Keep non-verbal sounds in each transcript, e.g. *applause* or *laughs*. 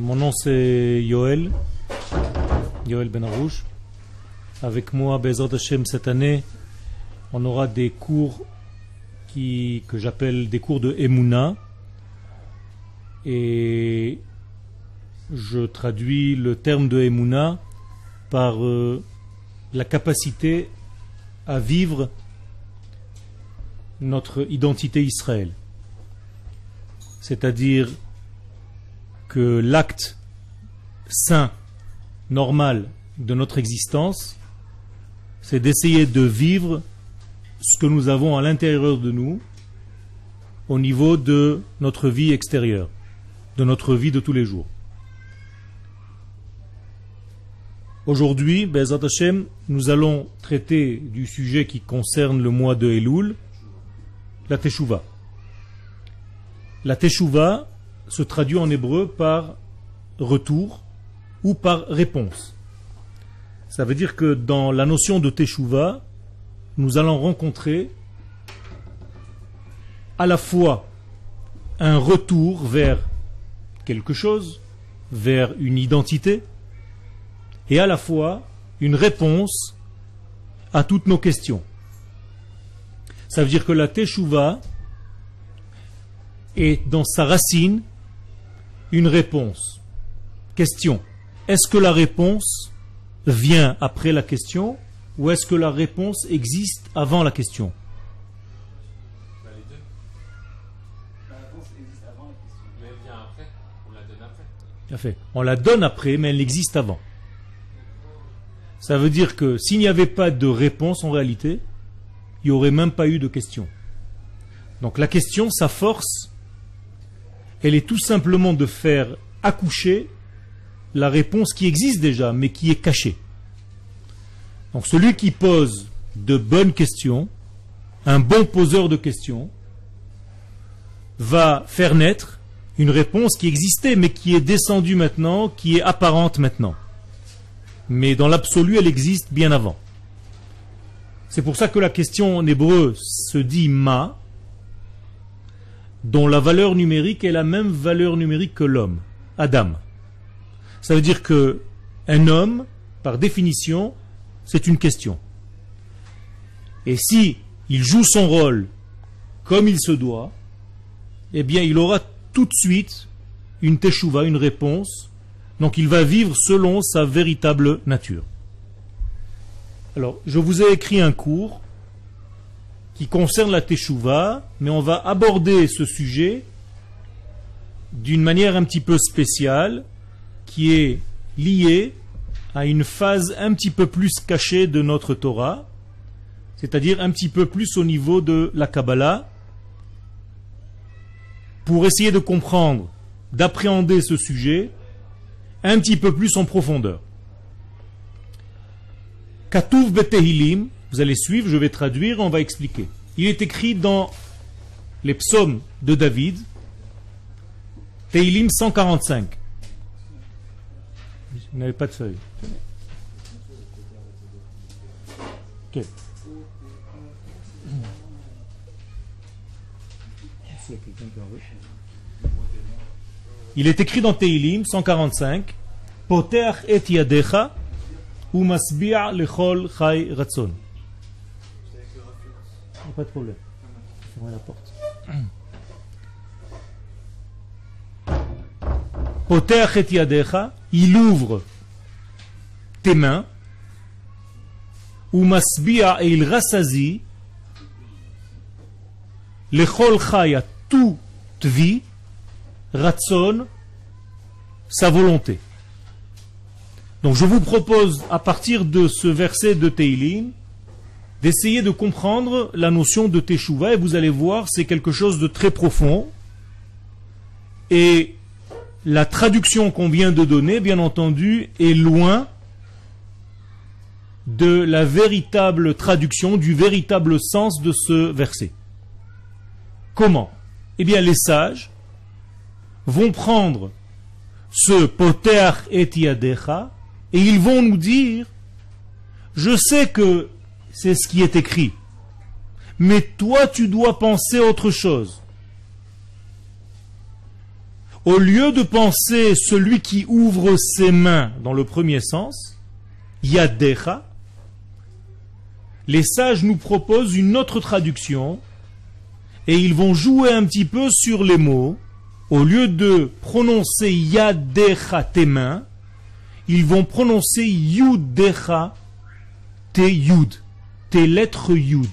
Mon nom c'est Yoel, Yoel Benarouche. Avec moi, Bezot Hashem, cette année, on aura des cours qui, que j'appelle des cours de Emouna. Et je traduis le terme de Emouna par euh, la capacité à vivre notre identité Israël. C'est-à-dire que l'acte sain, normal de notre existence, c'est d'essayer de vivre ce que nous avons à l'intérieur de nous au niveau de notre vie extérieure, de notre vie de tous les jours. Aujourd'hui, Bezat Hashem, nous allons traiter du sujet qui concerne le mois de Elul, la Teshuvah. La Teshuvah se traduit en hébreu par retour ou par réponse. Ça veut dire que dans la notion de Teshuvah, nous allons rencontrer à la fois un retour vers quelque chose, vers une identité, et à la fois une réponse à toutes nos questions. Ça veut dire que la Teshuvah est dans sa racine une réponse. Question. Est-ce que la réponse vient après la question ou est-ce que la réponse existe avant la question? Fait. On la donne après, mais elle existe avant. Ça veut dire que s'il n'y avait pas de réponse en réalité, il n'y aurait même pas eu de question. Donc la question, sa force, elle est tout simplement de faire accoucher la réponse qui existe déjà, mais qui est cachée. Donc celui qui pose de bonnes questions, un bon poseur de questions, va faire naître une réponse qui existait, mais qui est descendue maintenant, qui est apparente maintenant. Mais dans l'absolu, elle existe bien avant. C'est pour ça que la question en hébreu se dit ma, dont la valeur numérique est la même valeur numérique que l'homme, Adam. Ça veut dire que un homme, par définition, c'est une question. Et si il joue son rôle comme il se doit, eh bien il aura tout de suite une teshuva, une réponse. Donc il va vivre selon sa véritable nature. Alors, je vous ai écrit un cours qui concerne la teshuva, mais on va aborder ce sujet d'une manière un petit peu spéciale, qui est liée à une phase un petit peu plus cachée de notre Torah, c'est-à-dire un petit peu plus au niveau de la Kabbalah, pour essayer de comprendre, d'appréhender ce sujet un petit peu plus en profondeur. Katuv Betehilim, vous allez suivre, je vais traduire, on va expliquer. Il est écrit dans les psaumes de David, Tehilim 145. Vous n'avez pas de feuille. Il est écrit dans Teilim 145 Poter et yadecha ou masbi'a lechol chai ratson. Pas de problème. la porte. Et il ouvre tes mains ou masbi'a et il rassasie lechol chai à toute vie ratson, sa volonté. Donc je vous propose, à partir de ce verset de Teilim, d'essayer de comprendre la notion de Teshuvah, et vous allez voir, c'est quelque chose de très profond. Et la traduction qu'on vient de donner, bien entendu, est loin de la véritable traduction, du véritable sens de ce verset. Comment? Eh bien, les sages vont prendre ce poter et et ils vont nous dire je sais que c'est ce qui est écrit. Mais toi tu dois penser autre chose. Au lieu de penser celui qui ouvre ses mains dans le premier sens, Yadecha, les sages nous proposent une autre traduction et ils vont jouer un petit peu sur les mots. Au lieu de prononcer Yadecha tes mains, ils vont prononcer Yudecha tes Yud, lettres Yud.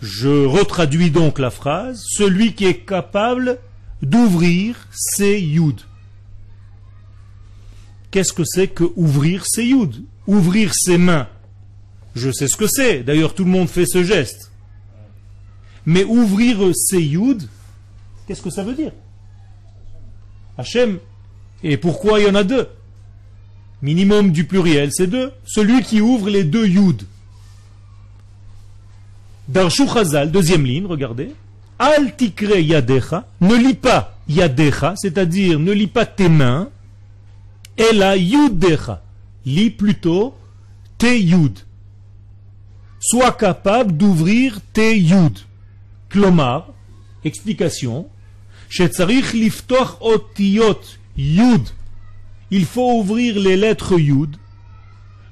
Je retraduis donc la phrase, celui qui est capable d'ouvrir ses Yud. Qu'est-ce que c'est que ouvrir ses Yud Ouvrir ses mains. Je sais ce que c'est, d'ailleurs tout le monde fait ce geste. Mais ouvrir ses Yud, qu'est-ce que ça veut dire? Hachem. Et pourquoi il y en a deux? Minimum du pluriel, c'est deux. Celui qui ouvre les deux Yud. Darshu Chazal, deuxième ligne, regardez. Al tikre yadecha, ne lis pas yadecha, c'est-à-dire ne lis pas tes mains, et la yudecha, lis plutôt tes yud. Sois capable d'ouvrir tes yud. Klomar, explication, shetzarich liftoch otiyot yud. Il faut ouvrir les lettres yud,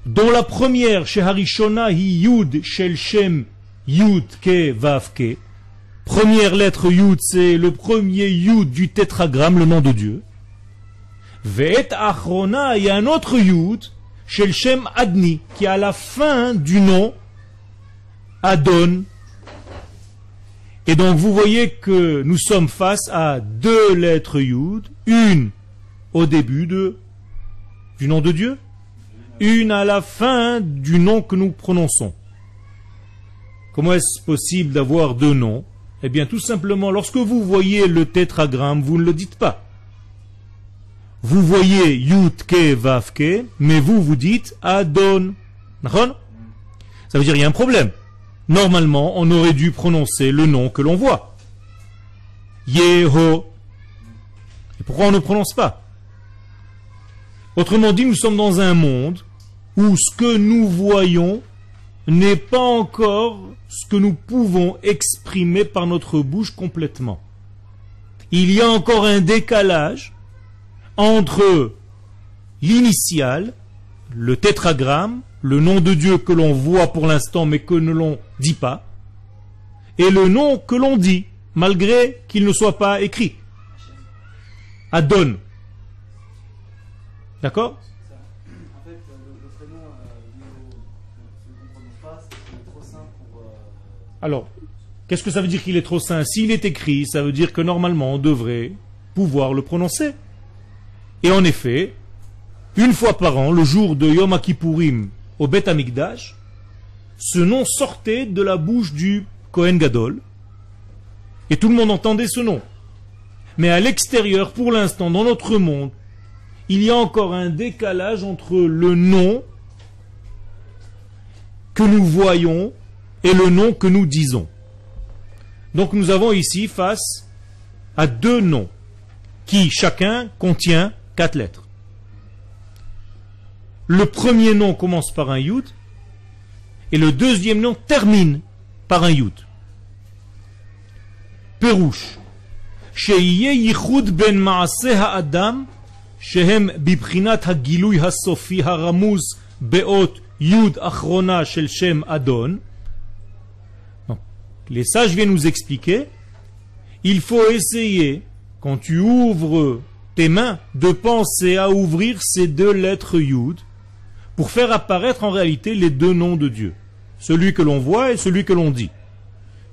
dont la première, sheharishona hi yud shel shem yud ke vav ke, Première lettre Yud, c'est le premier Yud du tétragramme, le nom de Dieu. Ve'et Achrona, il y a un autre Yud, chez le Shem Adni, qui est la fin du nom Adon. Et donc vous voyez que nous sommes face à deux lettres Yud, une au début de, du nom de Dieu, une à la fin du nom que nous prononçons. Comment est-ce possible d'avoir deux noms? Eh bien, tout simplement, lorsque vous voyez le tétragramme, vous ne le dites pas. Vous voyez Yutke Vavke, mais vous, vous dites Adon. Ça veut dire qu'il y a un problème. Normalement, on aurait dû prononcer le nom que l'on voit. Yeho. Et pourquoi on ne prononce pas? Autrement dit, nous sommes dans un monde où ce que nous voyons n'est pas encore ce que nous pouvons exprimer par notre bouche complètement. Il y a encore un décalage entre l'initial, le tétragramme, le nom de Dieu que l'on voit pour l'instant mais que ne l'on dit pas, et le nom que l'on dit, malgré qu'il ne soit pas écrit. Adon. D'accord Alors, qu'est-ce que ça veut dire qu'il est trop saint? S'il est écrit, ça veut dire que normalement on devrait pouvoir le prononcer. Et en effet, une fois par an, le jour de Yom Kippourim au Bet Amikdash, ce nom sortait de la bouche du Kohen Gadol, et tout le monde entendait ce nom. Mais à l'extérieur, pour l'instant, dans notre monde, il y a encore un décalage entre le nom que nous voyons et le nom que nous disons. Donc nous avons ici face à deux noms qui chacun contient quatre lettres. Le premier nom commence par un yud et le deuxième nom termine par un yud. Perouche. ben maase adon les sages viennent nous expliquer, il faut essayer, quand tu ouvres tes mains, de penser à ouvrir ces deux lettres Yud pour faire apparaître en réalité les deux noms de Dieu, celui que l'on voit et celui que l'on dit.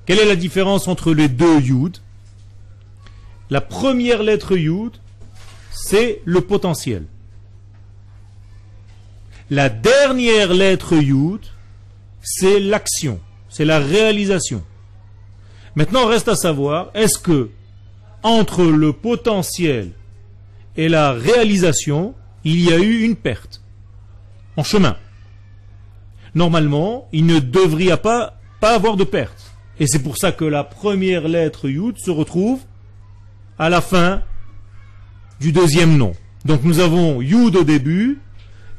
Quelle est la différence entre les deux Yud La première lettre Yud, c'est le potentiel. La dernière lettre Yud, c'est l'action, c'est la réalisation. Maintenant, reste à savoir, est-ce que entre le potentiel et la réalisation, il y a eu une perte en chemin? Normalement, il ne devrait pas, pas avoir de perte. Et c'est pour ça que la première lettre Yud se retrouve à la fin du deuxième nom. Donc nous avons Yud au début,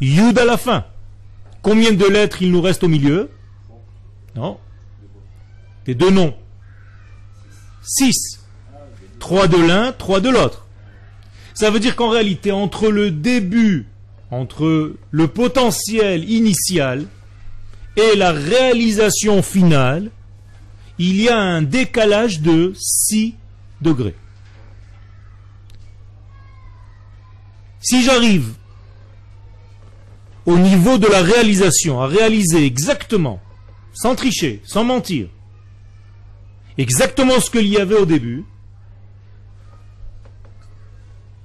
Yud à la fin. Combien de lettres il nous reste au milieu? Non. Les deux noms. 6. Trois de l'un, trois de l'autre. Ça veut dire qu'en réalité, entre le début, entre le potentiel initial et la réalisation finale, il y a un décalage de 6 degrés. Si j'arrive au niveau de la réalisation, à réaliser exactement, sans tricher, sans mentir, exactement ce qu'il y avait au début,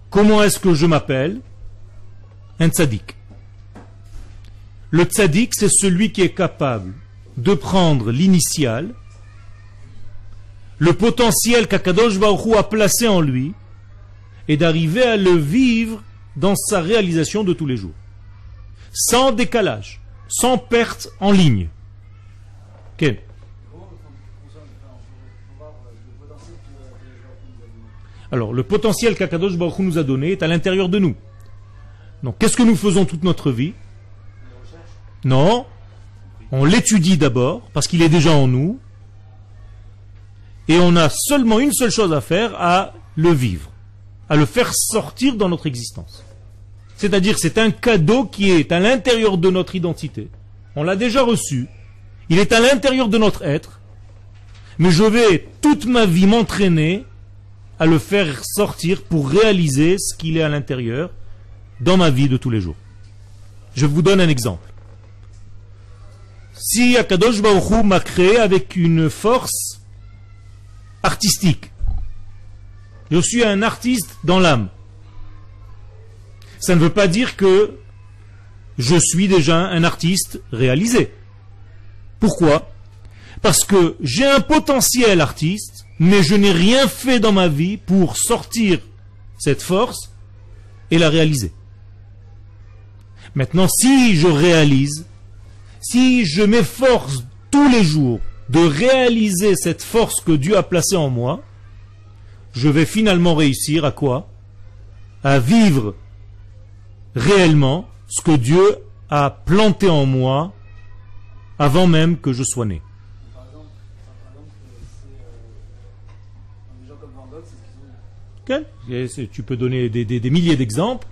comment est-ce que je m'appelle? Un tzaddik. Le tzaddik, c'est celui qui est capable de prendre l'initial, le potentiel qu'Akadosh Baruch a placé en lui, et d'arriver à le vivre dans sa réalisation de tous les jours. Sans décalage, sans perte en ligne. Alors, le potentiel qu'Akadosh Baruch nous a donné est à l'intérieur de nous. Donc, qu'est-ce que nous faisons toute notre vie? Non. On l'étudie d'abord, parce qu'il est déjà en nous. Et on a seulement une seule chose à faire, à le vivre. À le faire sortir dans notre existence. C'est-à-dire, c'est un cadeau qui est à l'intérieur de notre identité. On l'a déjà reçu. Il est à l'intérieur de notre être. Mais je vais toute ma vie m'entraîner à le faire sortir pour réaliser ce qu'il est à l'intérieur dans ma vie de tous les jours. Je vous donne un exemple. Si Akadosh Baruch m'a créé avec une force artistique, je suis un artiste dans l'âme. Ça ne veut pas dire que je suis déjà un artiste réalisé. Pourquoi? Parce que j'ai un potentiel artiste mais je n'ai rien fait dans ma vie pour sortir cette force et la réaliser. Maintenant, si je réalise, si je m'efforce tous les jours de réaliser cette force que Dieu a placée en moi, je vais finalement réussir à quoi? À vivre réellement ce que Dieu a planté en moi avant même que je sois né. Tu peux donner des, milliers d'exemples.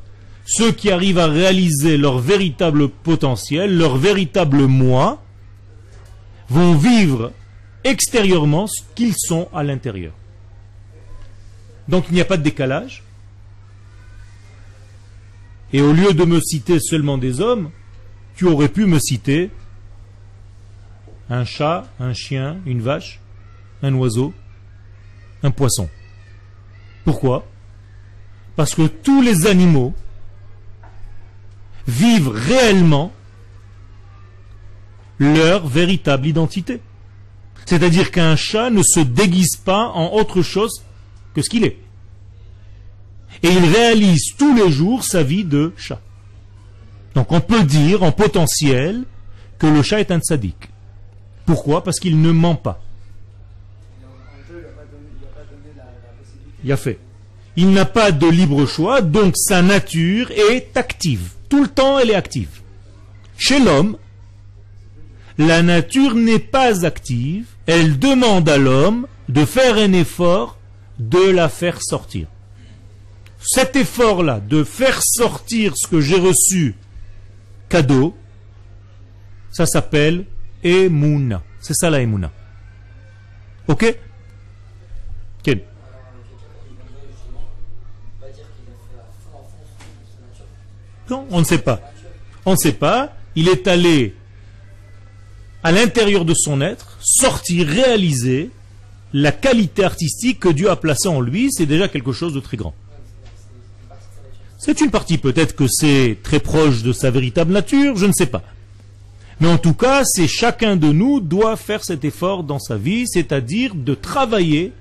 Ceux qui arrivent à réaliser leur véritable potentiel, leur véritable moi, vont vivre extérieurement ce qu'ils sont à l'intérieur. Donc il n'y a pas de décalage. Et au lieu de me citer seulement des hommes, tu aurais pu me citer un chat, un chien, une vache, un oiseau, un poisson. Pourquoi? Parce que tous les animaux vivent réellement leur véritable identité. C'est-à-dire qu'un chat ne se déguise pas en autre chose que ce qu'il est. Et il réalise tous les jours sa vie de chat. Donc on peut dire en potentiel que le chat est un sadique. Pourquoi? Parce qu'il ne ment pas. Il a fait. Il n'a pas de libre choix, donc sa nature est active. Tout le temps, elle est active. Chez l'homme, la nature n'est pas active. Elle demande à l'homme de faire un effort de la faire sortir. Cet effort-là, de faire sortir ce que j'ai reçu cadeau, ça s'appelle Emouna. C'est ça la Emouna. Ok? Non, on ne sait pas. On ne sait pas. Il est allé à l'intérieur de son être, sortir, réaliser la qualité artistique que Dieu a placée en lui. C'est déjà quelque chose de très grand. C'est une partie, peut-être que c'est très proche de sa véritable nature, je ne sais pas. Mais en tout cas, c'est chacun de nous doit faire cet effort dans sa vie, c'est-à-dire de travailler.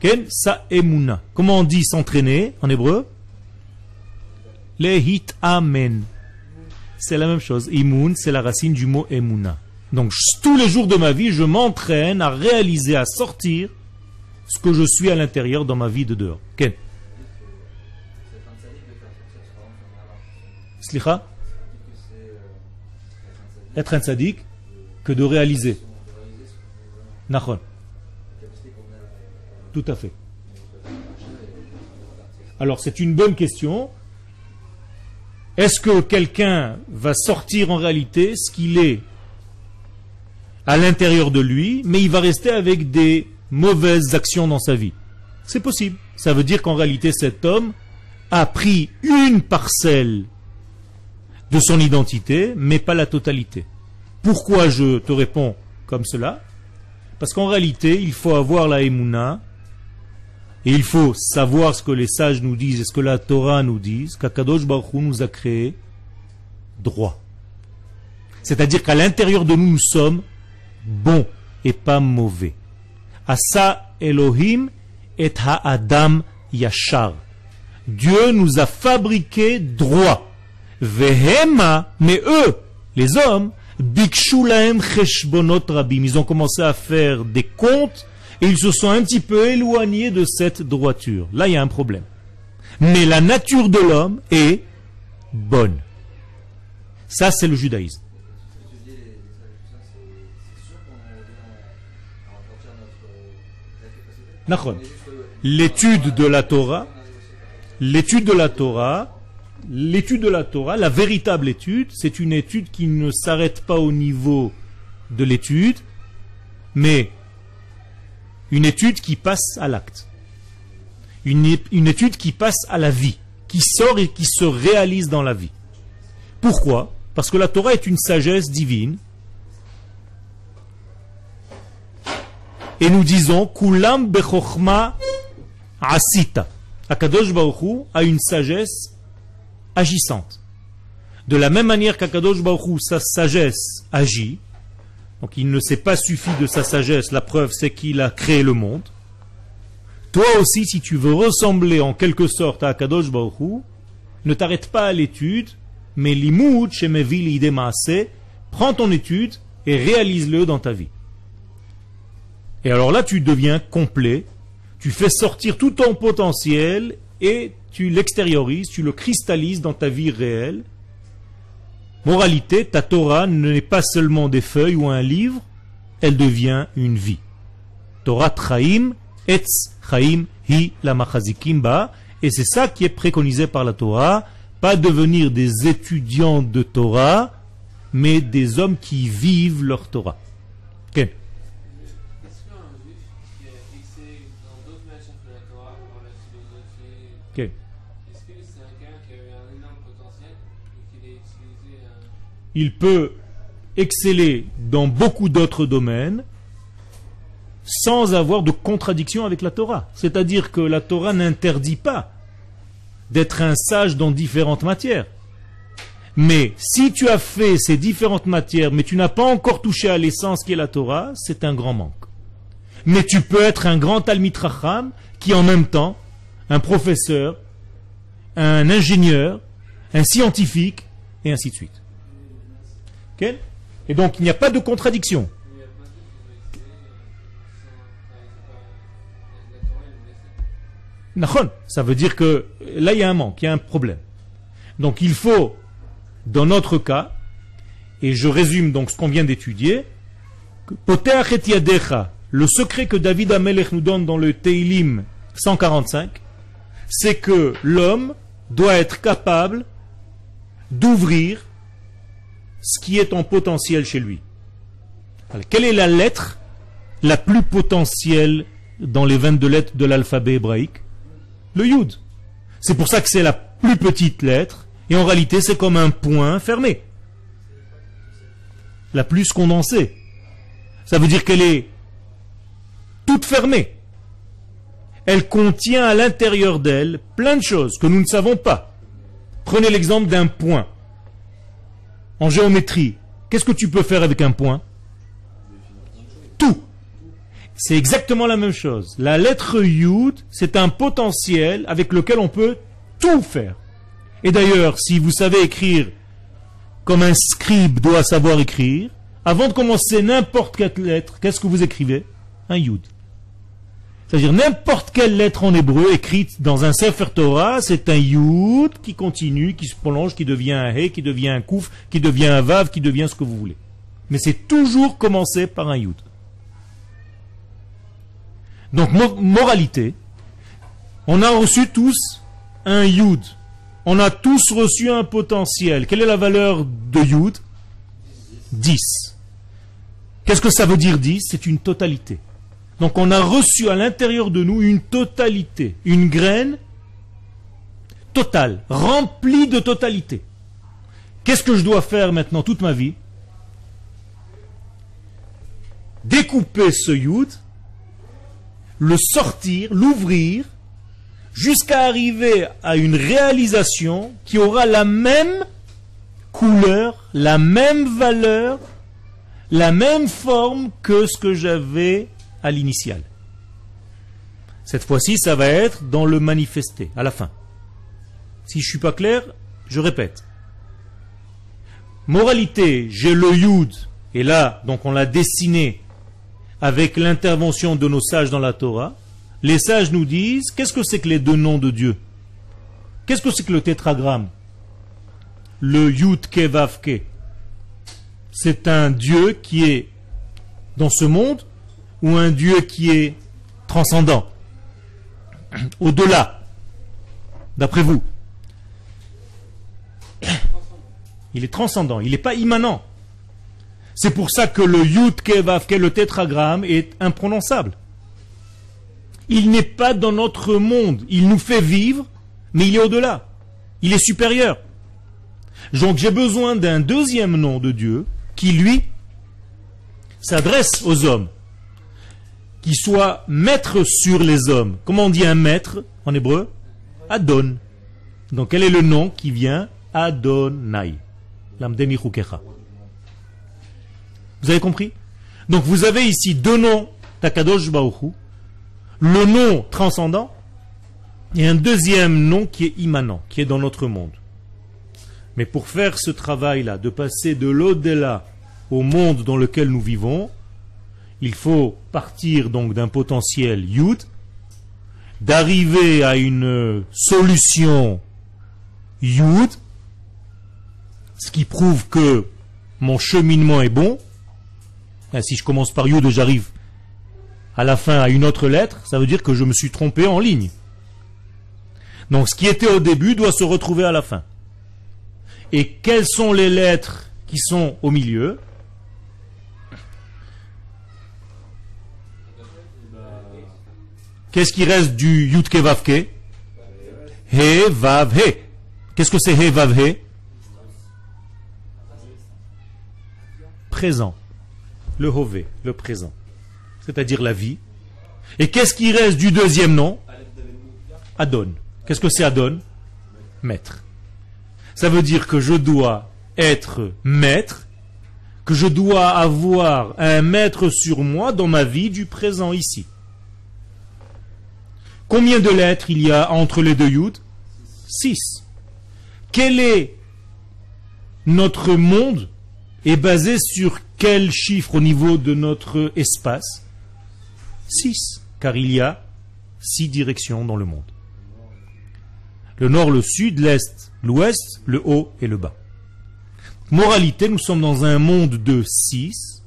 Ken sa emuna. Comment on dit s'entraîner en hébreu? Hit amen. C'est la même chose. Imun, c'est la racine du mot emuna. Donc tous les jours de ma vie, je m'entraîne à réaliser, à sortir ce que je suis à l'intérieur dans ma vie de dehors. Ken Être un sadique que de réaliser. Tout à fait. Alors c'est une bonne question. Est-ce que quelqu'un va sortir en réalité ce qu'il est à l'intérieur de lui, mais il va rester avec des mauvaises actions dans sa vie? C'est possible. Ça veut dire qu'en réalité cet homme a pris une parcelle de son identité, mais pas la totalité. Pourquoi je te réponds comme cela? Parce qu'en réalité, il faut avoir la émouna, et il faut savoir ce que les sages nous disent et ce que la Torah nous dit, qu'Akadosh Baruch nous a créé droit. C'est-à-dire qu'à l'intérieur de nous, nous sommes bons et pas mauvais. Asa Elohim et Ha'adam Yashar. Dieu nous a fabriqué droit. Vehema, mais eux, les hommes, Bikshulaem Cheshbonot Rabim. Ils ont commencé à faire des comptes et ils se sont un petit peu éloignés de cette droiture. Là, il y a un problème. Mais la nature de l'homme est bonne. Ça, c'est le judaïsme. L'étude de la Torah, l'étude de la Torah, l'étude de la Torah, la véritable étude, c'est une étude qui ne s'arrête pas au niveau de l'étude, mais une étude qui passe à l'acte. Une, étude qui passe à la vie, qui sort et qui se réalise dans la vie. Pourquoi? Parce que la Torah est une sagesse divine. Et nous disons, Kulam bechochma asita. Akadosh Baruch a une sagesse agissante. De la même manière qu'Akadosh Baruch sa sagesse agit, donc il ne s'est pas suffi de sa sagesse, la preuve c'est qu'il a créé le monde. Toi aussi, si tu veux ressembler en quelque sorte à Akadosh Baruch ne t'arrête pas à l'étude, mais l'imoud chez prends ton étude et réalise-le dans ta vie. Et alors là, tu deviens complet, tu fais sortir tout ton potentiel et tu l'extériorises, tu le cristallises dans ta vie réelle, Moralité, ta Torah n'est pas seulement des feuilles ou un livre, elle devient une vie. Torah Traim, Etz Chaim, Hi la ba, et c'est ça qui est préconisé par la Torah, pas devenir des étudiants de Torah, mais des hommes qui vivent leur Torah. Il peut exceller dans beaucoup d'autres domaines sans avoir de contradiction avec la Torah. C'est-à-dire que la Torah n'interdit pas d'être un sage dans différentes matières. Mais si tu as fait ces différentes matières, mais tu n'as pas encore touché à l'essence qui est la Torah, c'est un grand manque. Mais tu peux être un grand Talmitracham qui en même temps, un professeur, un ingénieur, un scientifique, et ainsi de suite. Et donc il n'y a pas de contradiction. Ça veut dire que là il y a un manque, il y a un problème. Donc il faut, dans notre cas, et je résume donc ce qu'on vient d'étudier, le secret que David Amelech nous donne dans le Teilim 145, c'est que l'homme doit être capable d'ouvrir ce qui est en potentiel chez lui. quelle est la lettre la plus potentielle dans les 22 lettres de l'alphabet hébraïque? Le Yud. C'est pour ça que c'est la plus petite lettre, et en réalité c'est comme un point fermé. La plus condensée. Ça veut dire qu'elle est toute fermée. Elle contient à l'intérieur d'elle plein de choses que nous ne savons pas. Prenez l'exemple d'un point en géométrie, qu'est-ce que tu peux faire avec un point Tout. C'est exactement la même chose. La lettre Yud, c'est un potentiel avec lequel on peut tout faire. Et d'ailleurs, si vous savez écrire comme un scribe doit savoir écrire, avant de commencer n'importe quelle lettre, qu'est-ce que vous écrivez Un Yud. C'est-à-dire n'importe quelle lettre en hébreu écrite dans un Sefer Torah, c'est un Yud qui continue, qui se prolonge, qui devient un He, qui devient un Kouf, qui devient un Vav, qui devient ce que vous voulez. Mais c'est toujours commencé par un Yud. Donc, moralité, on a reçu tous un Yud. On a tous reçu un potentiel. Quelle est la valeur de Yud? 10. Qu'est-ce que ça veut dire 10 C'est une totalité. Donc on a reçu à l'intérieur de nous une totalité, une graine totale, remplie de totalité. Qu'est-ce que je dois faire maintenant toute ma vie? Découper ce yud, le sortir, l'ouvrir, jusqu'à arriver à une réalisation qui aura la même couleur, la même valeur, la même forme que ce que j'avais à l'initial. Cette fois-ci, ça va être dans le manifesté, à la fin. Si je ne suis pas clair, je répète. Moralité, j'ai le yud, et là, donc on l'a dessiné avec l'intervention de nos sages dans la Torah. Les sages nous disent, qu'est-ce que c'est que les deux noms de Dieu? Qu'est-ce que c'est que le tétragramme? Le yud ke C'est un Dieu qui est dans ce monde ou un Dieu qui est transcendant *clears throat* Au-delà, d'après vous *clears throat* Il est transcendant, il n'est pas immanent. C'est pour ça que le Yud Kevav, le tétragramme, est imprononçable. Il n'est pas dans notre monde. Il nous fait vivre, mais il est au-delà. Il est supérieur. Donc j'ai besoin d'un deuxième nom de Dieu qui, lui, s'adresse aux hommes, qui soit maître sur les hommes. Comment on dit un maître en hébreu? Adon. Donc quel est le nom qui vient Adonai? Vous avez compris? Donc vous avez ici deux noms Takadosh Baohu, le nom transcendant et un deuxième nom qui est immanent, qui est dans notre monde. Mais pour faire ce travail-là, de passer de l'au-delà au monde dans lequel nous vivons, il faut partir donc d'un potentiel Yud, d'arriver à une solution Yud, ce qui prouve que mon cheminement est bon. Ah, si je commence par Yud et j'arrive à la fin à une autre lettre, ça veut dire que je me suis trompé en ligne. Donc ce qui était au début doit se retrouver à la fin. Et quelles sont les lettres qui sont au milieu? Qu'est-ce qui reste du Yudke Vavke He Vav He. Qu'est-ce que c'est He Vav He? Présent. Le Hové, le présent. C'est-à-dire la vie. Et qu'est-ce qui reste du deuxième nom? Adon. Qu'est-ce que c'est Adon? Maître. Ça veut dire que je dois être maître, que je dois avoir un maître sur moi dans ma vie du présent ici. Combien de lettres il y a entre les deux yud Six. Quel est notre monde est basé sur quel chiffre au niveau de notre espace? 6, car il y a six directions dans le monde. Le nord, le sud, l'est, l'ouest, le haut et le bas. Moralité, nous sommes dans un monde de 6,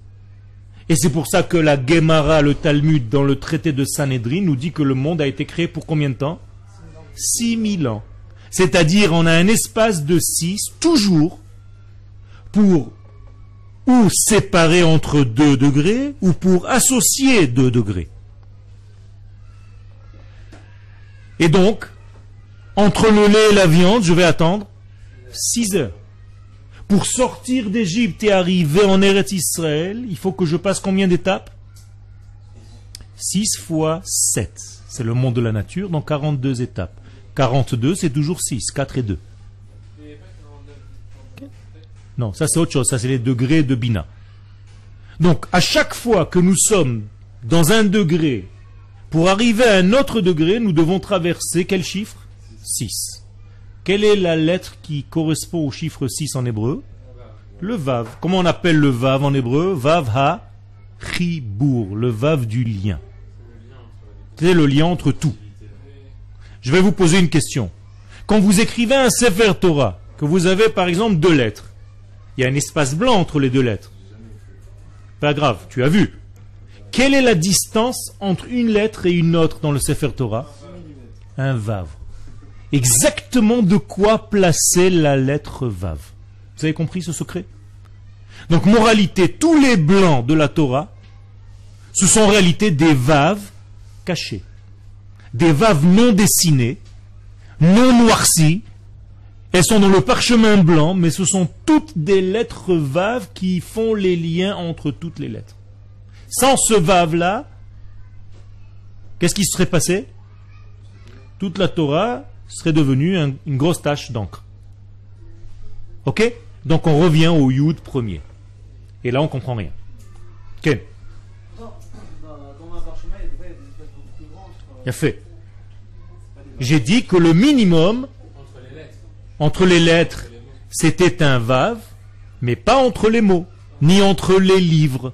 et c'est pour ça que la Gemara, le Talmud, dans le traité de Sanhedrin, nous dit que le monde a été créé pour combien de temps? 6000 ans. C'est-à-dire, on a un espace de 6, toujours, pour ou séparer entre deux degrés, ou pour associer deux degrés. Et donc, entre le lait et la viande, je vais attendre 6 heures. Pour sortir d'Égypte et arriver en Eretz Israël, il faut que je passe combien d'étapes? 6 fois 7. C'est le monde de la nature, donc 42 étapes. 42, c'est toujours 6, 4 et 2. Non, ça c'est autre chose, ça c'est les degrés de Bina. Donc à chaque fois que nous sommes dans un degré, pour arriver à un autre degré, nous devons traverser quel chiffre? 6. Quelle est la lettre qui correspond au chiffre 6 en hébreu? Le Vav. Comment on appelle le Vav en hébreu? Vav ha Chibour, le Vav du lien. C'est le lien entre tout. Je vais vous poser une question. Quand vous écrivez un Sefer Torah, que vous avez par exemple deux lettres, il y a un espace blanc entre les deux lettres. Pas grave, tu as vu. Quelle est la distance entre une lettre et une autre dans le Sefer Torah? Un vav. Exactement de quoi placer la lettre vav. Vous avez compris ce secret? Donc, moralité, tous les blancs de la Torah, ce sont en réalité des vaves cachés. Des vaves non dessinées, non noircies. Elles sont dans le parchemin blanc, mais ce sont toutes des lettres vaves qui font les liens entre toutes les lettres. Sans ce vave-là, qu'est-ce qui serait passé? Toute la Torah serait devenue une grosse tache d'encre. Ok? Donc on revient au Yud premier. Et là on comprend rien. Ken Il a fait. J'ai dit que le minimum entre les lettres, c'était un vav, mais pas entre les mots, ni entre les livres.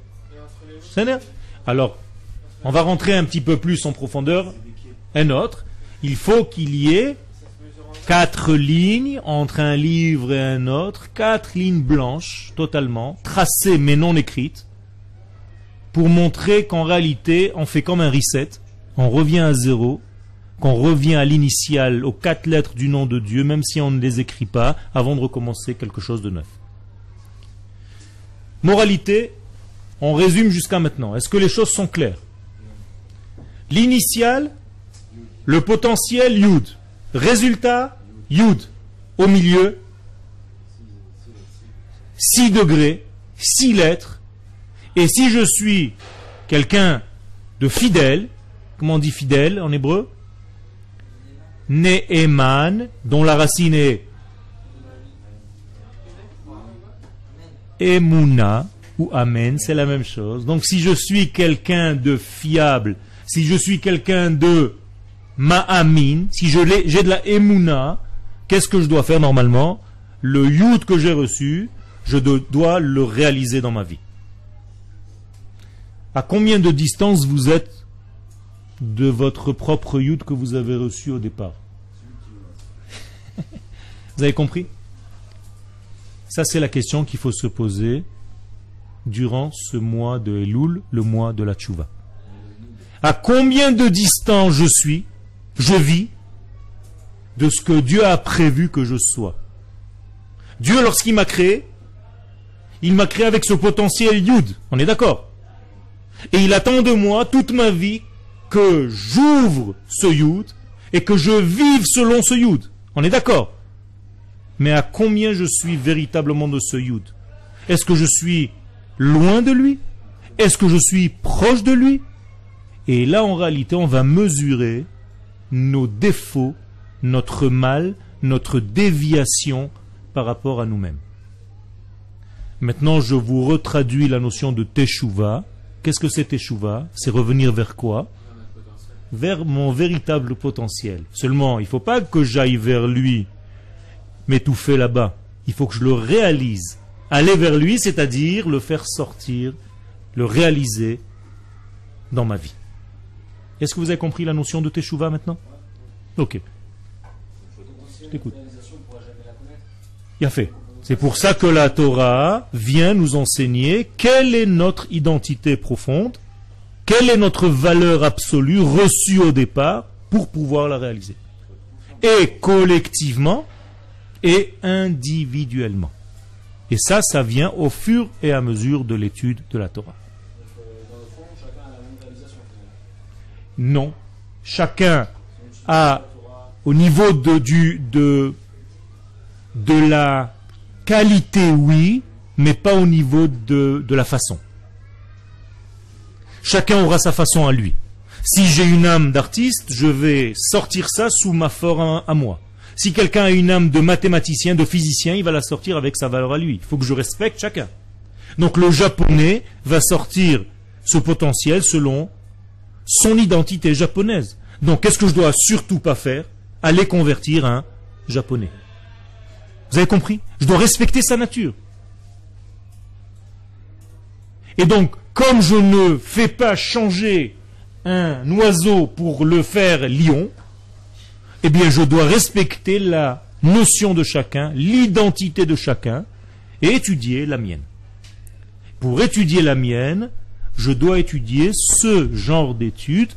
Alors, on va rentrer un petit peu plus en profondeur. Un autre, il faut qu'il y ait quatre lignes entre un livre et un autre, quatre lignes blanches totalement, tracées mais non écrites, pour montrer qu'en réalité, on fait comme un reset, on revient à zéro, qu'on revient à l'initial, aux quatre lettres du nom de Dieu, même si on ne les écrit pas, avant de recommencer quelque chose de neuf. Moralité, on résume jusqu'à maintenant. Est-ce que les choses sont claires? L'initial, le potentiel Yud. Résultat, Yud. Au milieu, 6 degrés, 6 lettres. Et si je suis quelqu'un de fidèle, comment on dit fidèle en hébreu? Ne'eman, dont la racine est Emuna, ou Amen, c'est la même chose. Donc si je suis quelqu'un de fiable, si je suis quelqu'un de Ma'amin, si j'ai de la Emuna, qu'est-ce que je dois faire normalement? Le Yud que j'ai reçu, je dois le réaliser dans ma vie. À combien de distance vous êtes de votre propre Yud que vous avez reçu au départ? *laughs* Vous avez compris? Ça, c'est la question qu'il faut se poser durant ce mois de Elul, le mois de la Tchouva. À combien de distance je suis, je vis, de ce que Dieu a prévu que je sois. Dieu, lorsqu'il m'a créé, il m'a créé avec ce potentiel Yud, on est d'accord. Et il attend de moi toute ma vie que j'ouvre ce Yud et que je vive selon ce Yud. On est d'accord. Mais à combien je suis véritablement de ce Yud? Est-ce que je suis loin de lui? Est-ce que je suis proche de lui? Et là, en réalité, on va mesurer nos défauts, notre mal, notre déviation par rapport à nous-mêmes. Maintenant, je vous retraduis la notion de Teshuvah. Qu'est-ce que c'est Teshuvah C'est revenir vers quoi? Vers mon véritable potentiel. Seulement, il ne faut pas que j'aille vers lui m'étouffer là-bas. Il faut que je le réalise aller vers lui, c'est-à-dire le faire sortir, le réaliser dans ma vie. Est-ce que vous avez compris la notion de Teshuvah maintenant Ok. Je t'écoute. Il a fait. C'est pour ça que la Torah vient nous enseigner quelle est notre identité profonde, quelle est notre valeur absolue reçue au départ pour pouvoir la réaliser. Et collectivement et individuellement. Et ça, ça vient au fur et à mesure de l'étude de la Torah. Non. Chacun a, au niveau de, du, de, la qualité, oui, mais pas au niveau de, de la façon. Chacun aura sa façon à lui. Si j'ai une âme d'artiste, je vais sortir ça sous ma forme à moi. Si quelqu'un a une âme de mathématicien, de physicien, il va la sortir avec sa valeur à lui. Il faut que je respecte chacun. Donc le japonais va sortir ce potentiel selon son identité japonaise. Donc qu'est-ce que je dois surtout pas faire? Aller convertir un japonais. Vous avez compris? Je dois respecter sa nature. Et donc, comme je ne fais pas changer un oiseau pour le faire lion, eh bien je dois respecter la notion de chacun, l'identité de chacun, et étudier la mienne. Pour étudier la mienne, je dois étudier ce genre d'études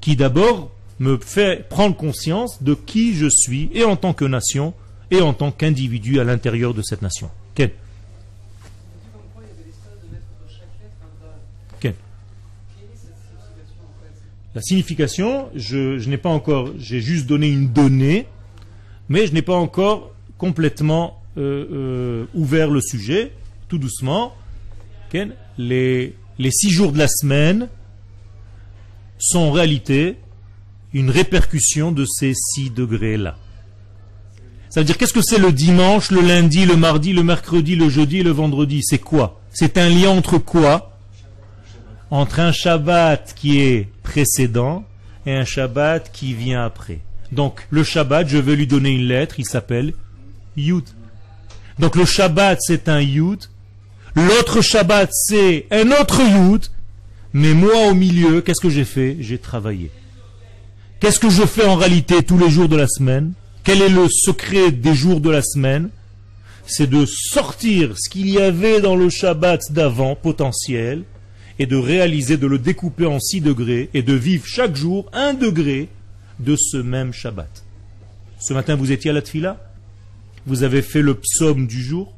qui d'abord me fait prendre conscience de qui je suis, et en tant que nation, et en tant qu'individu à l'intérieur de cette nation. Quel La signification, je, n'ai pas encore, j'ai juste donné une donnée, mais je n'ai pas encore complètement euh, euh, ouvert le sujet, tout doucement. Les, les six jours de la semaine sont en réalité une répercussion de ces six degrés-là. Ça veut dire qu'est-ce que c'est le dimanche, le lundi, le mardi, le mercredi, le jeudi et le vendredi? C'est quoi? C'est un lien entre quoi? Entre un Shabbat qui est précédent et un Shabbat qui vient après. Donc le Shabbat, je vais lui donner une lettre, il s'appelle Yud. Donc le Shabbat c'est un Yud, l'autre Shabbat c'est un autre Yud, mais moi au milieu, qu'est-ce que j'ai fait? J'ai travaillé. Qu'est-ce que je fais en réalité tous les jours de la semaine? Quel est le secret des jours de la semaine? C'est de sortir ce qu'il y avait dans le Shabbat d'avant, potentiel, et de réaliser, de le découper en six degrés, et de vivre chaque jour un degré de ce même Shabbat. Ce matin, vous étiez à la Tfila? Vous avez fait le psaume du jour?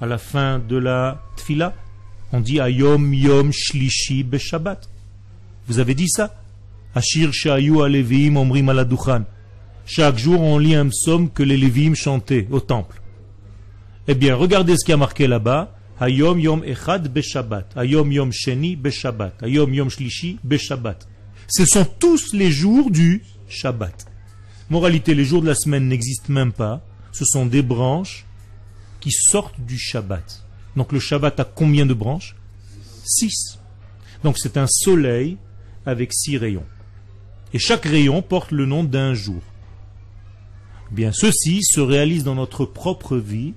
À la fin de la Tfila On dit Ayom Yom Shlishi Shabbat. Vous avez dit ça? Ashir Shayu Aleviim Omrim Aladuchan. Chaque jour, on lit un psaume que les Léviim chantaient au temple. Eh bien, regardez ce qui a marqué là-bas. Hayom Yom Echad Beshabbat. Hayom Yom Sheni Beshabbat. Hayom Yom Shlishi Beshabbat. Ce sont tous les jours du Shabbat. Moralité, les jours de la semaine n'existent même pas. Ce sont des branches qui sortent du Shabbat. Donc le Shabbat a combien de branches? Six. Donc c'est un soleil avec six rayons. Et chaque rayon porte le nom d'un jour. Bien, ceci se réalise dans notre propre vie.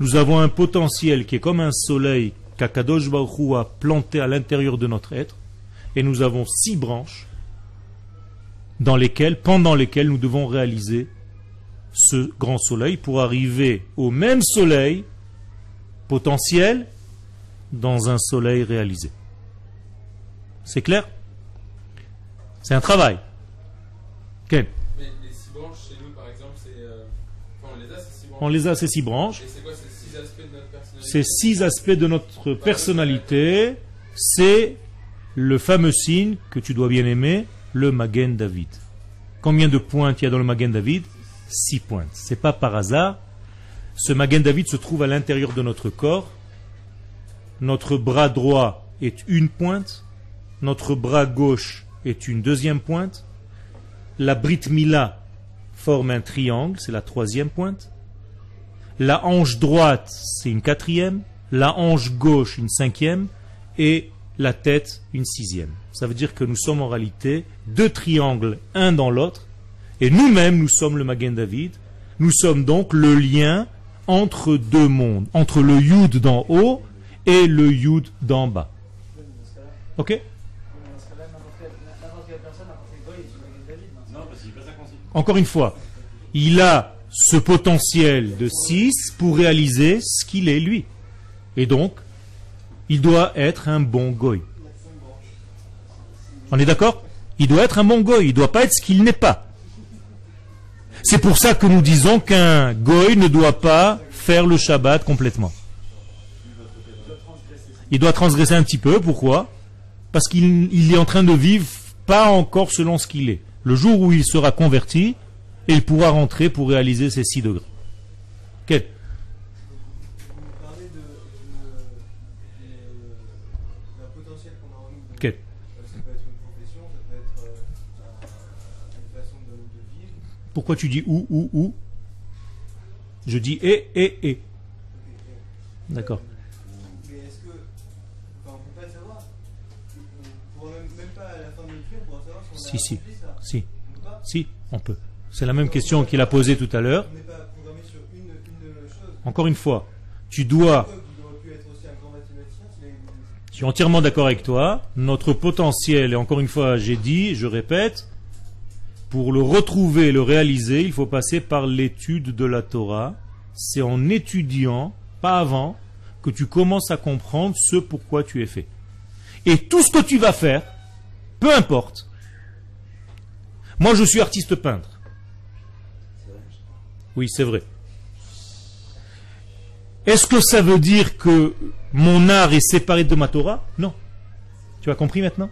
Nous avons un potentiel qui est comme un soleil qu'Akadosh Baruch a planté à l'intérieur de notre être. Et nous avons six branches dans lesquelles, pendant lesquelles nous devons réaliser ce grand soleil pour arriver au même soleil potentiel dans un soleil réalisé. C'est clair? C'est un travail. Mais les six branches chez nous, par exemple, c'est. Euh, on les a ces six branches. On les a ces six branches. Et c'est quoi ces six aspects de notre personnalité? Ces six aspects de notre personnalité, c'est le fameux signe que tu dois bien aimer, le Magen David. Combien de pointes il y a dans le Magen David? Six pointes. C'est pas par hasard. Ce Magen David se trouve à l'intérieur de notre corps. Notre bras droit est une pointe. Notre bras gauche est une deuxième pointe. La Brit Mila forme un triangle, c'est la troisième pointe. La hanche droite, c'est une quatrième. La hanche gauche, une cinquième. Et la tête, une sixième. Ça veut dire que nous sommes en réalité deux triangles, un dans l'autre. Et nous-mêmes, nous sommes le Magen David. Nous sommes donc le lien entre deux mondes, entre le Yud d'en haut et le Yud d'en bas. Ok? Encore une fois, il a ce potentiel de 6 pour réaliser ce qu'il est lui. Et donc, il doit être un bon goy. On est d'accord? Il doit être un bon goy, il ne doit pas être ce qu'il n'est pas. C'est pour ça que nous disons qu'un goy ne doit pas faire le Shabbat complètement. Il doit transgresser un petit peu, pourquoi? Parce qu'il est en train de vivre pas encore selon ce qu'il est. Le jour où il sera converti, il pourra rentrer pour réaliser ces six degrés. Pourquoi tu dis ou, ou, ou? Je dis et, et, et. D'accord. Mais est-ce que. Enfin, on peut pas savoir. On pourra même pas à la fin de notre vie, on pourra savoir si on a si, si. Si, si, on peut. C'est la même question qu'il a posée tout à l'heure. Encore une fois, tu dois. Je suis entièrement d'accord avec toi. Notre potentiel, et encore une fois, j'ai dit, je répète, pour le retrouver, le réaliser, il faut passer par l'étude de la Torah. C'est en étudiant, pas avant, que tu commences à comprendre ce pourquoi tu es fait. Et tout ce que tu vas faire, peu importe. Moi, je suis artiste peintre. Oui, c'est vrai. Est-ce que ça veut dire que mon art est séparé de ma Torah? Non. Tu as compris maintenant?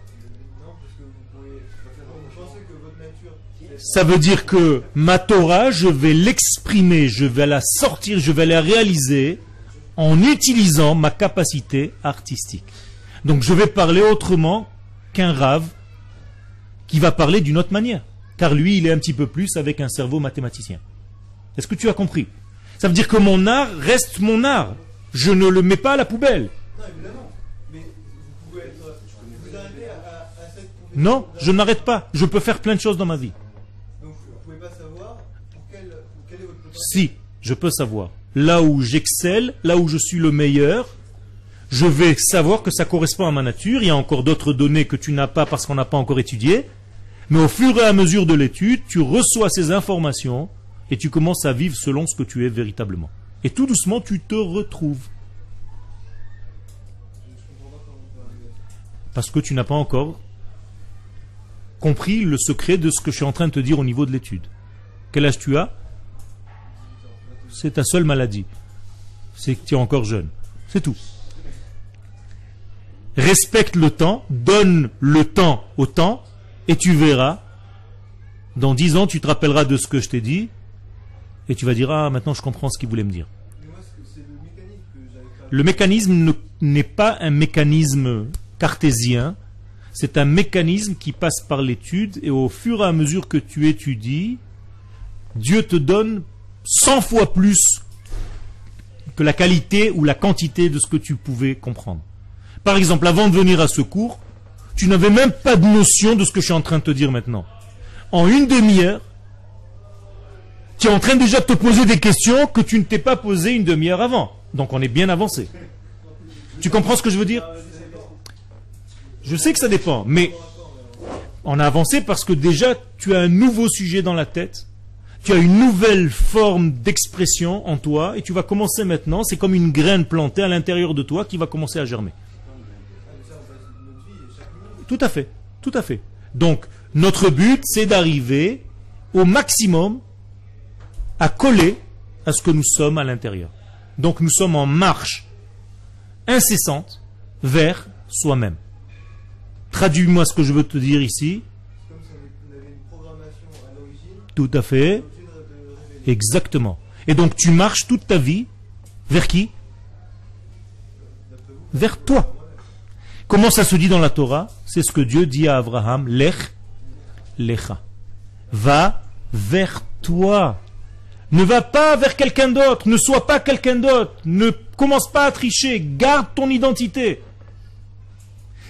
Ça veut dire que ma Torah, je vais l'exprimer, je vais la sortir, je vais la réaliser en utilisant ma capacité artistique. Donc je vais parler autrement qu'un rave qui va parler d'une autre manière. Car lui, il est un petit peu plus avec un cerveau mathématicien. Est-ce que tu as compris? Ça veut dire que mon art reste mon art. Je ne le mets pas à la poubelle. Non, je n'arrête pas. Je peux faire plein de choses dans ma vie. Si, je peux savoir. Là où j'excelle, là où je suis le meilleur, je vais savoir que ça correspond à ma nature. Il y a encore d'autres données que tu n'as pas parce qu'on n'a pas encore étudié. Mais au fur et à mesure de l'étude, tu reçois ces informations et tu commences à vivre selon ce que tu es véritablement. Et tout doucement, tu te retrouves. Parce que tu n'as pas encore compris le secret de ce que je suis en train de te dire au niveau de l'étude. Quel âge tu as? C'est ta seule maladie. C'est que tu es encore jeune. C'est tout. Respecte le temps, donne le temps au temps, et tu verras, dans dix ans, tu te rappelleras de ce que je t'ai dit, et tu vas dire, ah, maintenant je comprends ce qu'il voulait me dire. Le mécanisme n'est pas un mécanisme cartésien, c'est un mécanisme qui passe par l'étude, et au fur et à mesure que tu étudies, Dieu te donne 100 fois plus que la qualité ou la quantité de ce que tu pouvais comprendre. Par exemple, avant de venir à ce cours, tu n'avais même pas de notion de ce que je suis en train de te dire maintenant. En une demi-heure, tu es en train déjà de te poser des questions que tu ne t'es pas posées une demi-heure avant. Donc on est bien avancé. Tu comprends ce que je veux dire? Je sais que ça dépend, mais on a avancé parce que déjà tu as un nouveau sujet dans la tête, tu as une nouvelle forme d'expression en toi et tu vas commencer maintenant, c'est comme une graine plantée à l'intérieur de toi qui va commencer à germer. Tout à fait, tout à fait. Donc, notre but, c'est d'arriver au maximum à coller à ce que nous sommes à l'intérieur. Donc, nous sommes en marche incessante vers soi-même. Traduis-moi ce que je veux te dire ici. Tout à fait. Exactement. Et donc tu marches toute ta vie vers qui? Vers toi. Comment ça se dit dans la Torah? C'est ce que Dieu dit à Abraham, Lech, Lecha. Va vers toi. Ne va pas vers quelqu'un d'autre. Ne sois pas quelqu'un d'autre. Ne commence pas à tricher. Garde ton identité.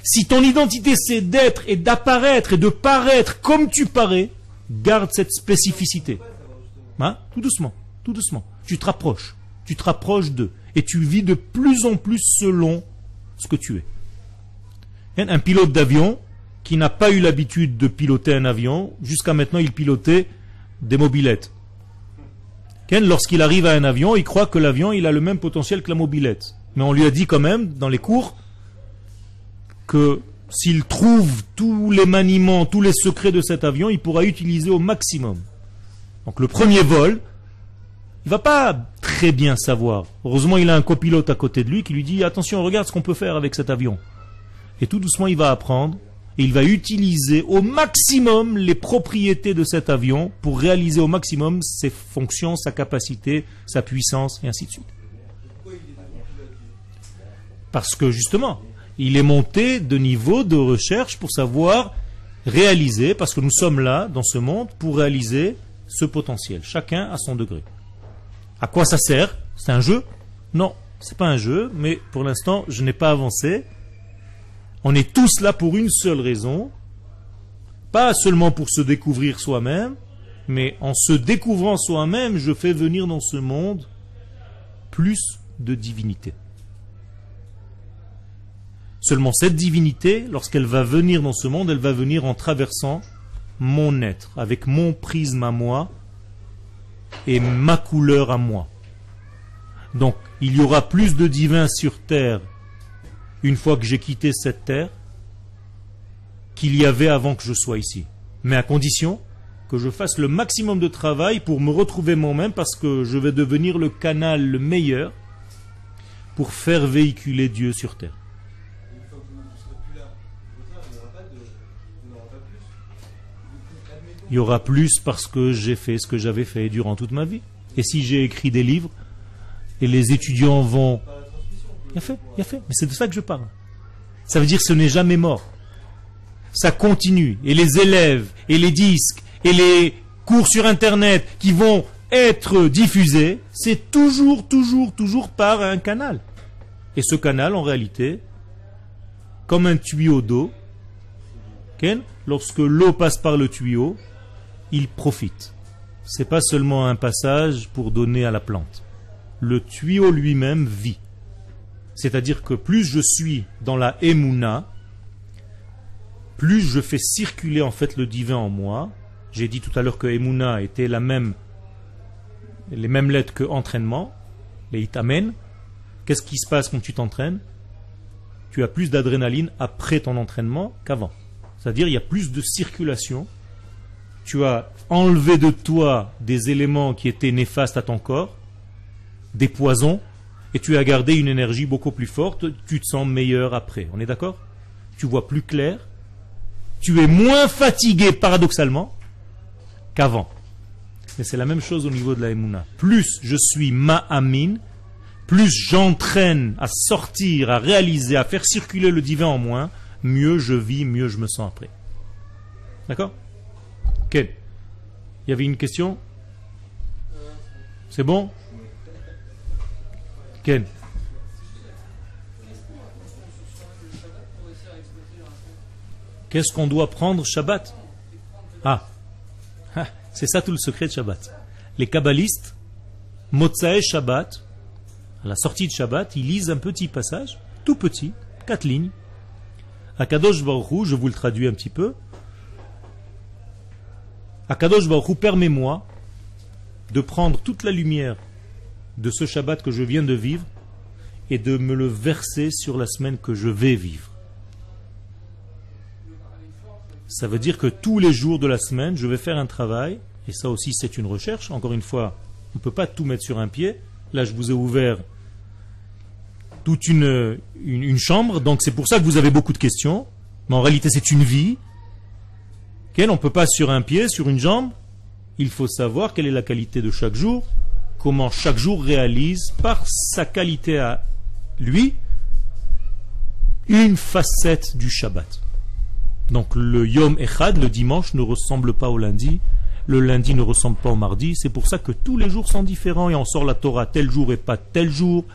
Si ton identité c'est d'être et d'apparaître et de paraître comme tu parais, garde cette spécificité. Hein? Tout doucement, tout doucement. Tu te rapproches. Tu te rapproches d'eux. Et tu vis de plus en plus selon ce que tu es. Un pilote d'avion qui n'a pas eu l'habitude de piloter un avion, jusqu'à maintenant il pilotait des mobilettes. Lorsqu'il arrive à un avion, il croit que l'avion il a le même potentiel que la mobilette. Mais on lui a dit quand même, dans les cours, que s'il trouve tous les maniements, tous les secrets de cet avion, il pourra utiliser au maximum. Donc le premier vol, il va pas très bien savoir. Heureusement, il a un copilote à côté de lui qui lui dit attention, regarde ce qu'on peut faire avec cet avion. Et tout doucement, il va apprendre et il va utiliser au maximum les propriétés de cet avion pour réaliser au maximum ses fonctions, sa capacité, sa puissance, et ainsi de suite. Parce que justement, il est monté de niveau de recherche pour savoir réaliser, parce que nous sommes là, dans ce monde, pour réaliser ce potentiel, chacun à son degré. À quoi ça sert? C'est un jeu? Non, c'est pas un jeu, mais pour l'instant, je n'ai pas avancé. On est tous là pour une seule raison, pas seulement pour se découvrir soi-même, mais en se découvrant soi-même, je fais venir dans ce monde plus de divinité. Seulement cette divinité, lorsqu'elle va venir dans ce monde, elle va venir en traversant mon être, avec mon prisme à moi et ma couleur à moi. Donc il y aura plus de divins sur terre une fois que j'ai quitté cette terre qu'il y avait avant que je sois ici. Mais à condition que je fasse le maximum de travail pour me retrouver moi-même parce que je vais devenir le canal le meilleur pour faire véhiculer Dieu sur terre. Une fois que vous ne serez plus là, il n'y aura pas de. Il n'y aura pas plus. Admettons. Il y aura plus parce que j'ai fait ce que j'avais fait durant toute ma vie. Et si j'ai écrit des livres et les étudiants vont... Il a fait, il a fait. Mais c'est de ça que je parle. Ça veut dire que ce n'est jamais mort. Ça continue. Et les élèves, et les disques, et les cours sur Internet qui vont être diffusés, c'est toujours, toujours, toujours par un canal. Et ce canal, en réalité, comme un tuyau d'eau, lorsque l'eau passe par le tuyau, il profite. C'est pas seulement un passage pour donner à la plante. Le tuyau lui-même vit. C'est-à-dire que plus je suis dans la Emouna, plus je fais circuler en fait le divin en moi. J'ai dit tout à l'heure que Emouna était la même, les mêmes lettres que entraînement, les itamen. Qu'est-ce qui se passe quand tu t'entraînes? Tu as plus d'adrénaline après ton entraînement qu'avant. C'est-à-dire il y a plus de circulation. Tu as enlevé de toi des éléments qui étaient néfastes à ton corps, des poisons, et tu as gardé une énergie beaucoup plus forte, tu te sens meilleur après. On est d'accord? Tu vois plus clair, tu es moins fatigué paradoxalement qu'avant. Mais c'est la même chose au niveau de la Emouna. Plus je suis ma'amin, plus j'entraîne à sortir, à réaliser, à faire circuler le divin en moi, mieux je vis, mieux je me sens après. D'accord? Ken Il y avait une question? C'est bon? Ken Qu'est-ce qu'on doit prendre Shabbat? Ah, Ah, c'est ça tout le secret de Shabbat. Les kabbalistes, Motsae Shabbat, à la sortie de Shabbat, ils lisent un petit passage, tout petit, quatre lignes. Akadosh Baruch je vous le traduis un petit peu. Akadosh Baruch permets-moi de prendre toute la lumière de ce Shabbat que je viens de vivre et de me le verser sur la semaine que je vais vivre. Ça veut dire que tous les jours de la semaine, je vais faire un travail, et ça aussi c'est une recherche. Encore une fois, on ne peut pas tout mettre sur un pied. Là, je vous ai ouvert toute une, une, une chambre, donc c'est pour ça que vous avez beaucoup de questions. Mais en réalité, c'est une vie. Ok, on peut pas sur un pied, sur une jambe. Il faut savoir quelle est la qualité de chaque jour, comment chaque jour réalise par sa qualité à lui une facette du Shabbat. Donc le Yom Echad, le dimanche, ne ressemble pas au lundi, le lundi ne ressemble pas au mardi, c'est pour ça que tous les jours sont différents et on sort la Torah tel jour et pas tel jour,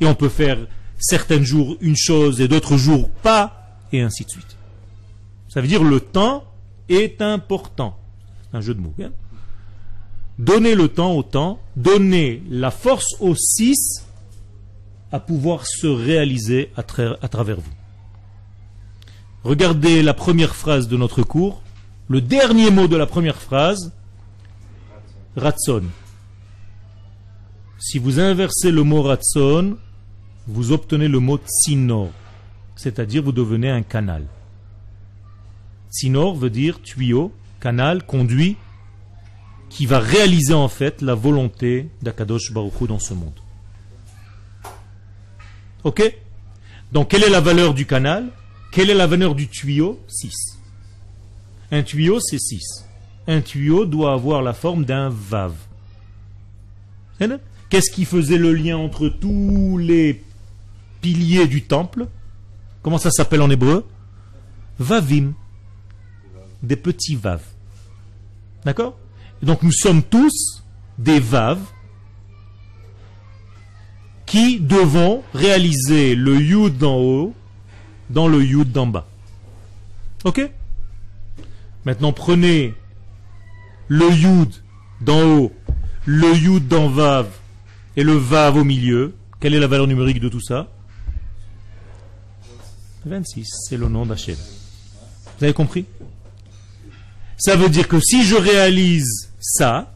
et on peut faire certains jours une chose et d'autres jours pas, et ainsi de suite. Ça veut dire le temps est important. Un jeu de mots. Bien. Donnez le temps au temps, donnez la force aux six à pouvoir se réaliser à, à travers vous. Regardez la première phrase de notre cours. Le dernier mot de la première phrase, Ratson. Si vous inversez le mot Ratson, vous obtenez le mot Tsinor, c'est-à-dire vous devenez un canal. Tsinor veut dire tuyau, canal, conduit, qui va réaliser en fait la volonté d'Akadosh Baruch Hu dans ce monde. Ok? Donc quelle est la valeur du canal? Quelle est la valeur du tuyau? 6. Un tuyau, c'est 6. Un tuyau doit avoir la forme d'un vav. Qu'est-ce qui faisait le lien entre tous les piliers du temple? Comment ça s'appelle en hébreu? Vavim. Des petits vav. D'accord? Donc nous sommes tous des vav qui devons réaliser le yud d'en haut dans le yud d'en bas. Ok? Maintenant prenez le yud d'en haut, le yud d'en vav et le vav au milieu. Quelle est la valeur numérique de tout ça? 26, c'est le nom d'Hachem. Vous avez compris? Ça veut dire que si je réalise ça,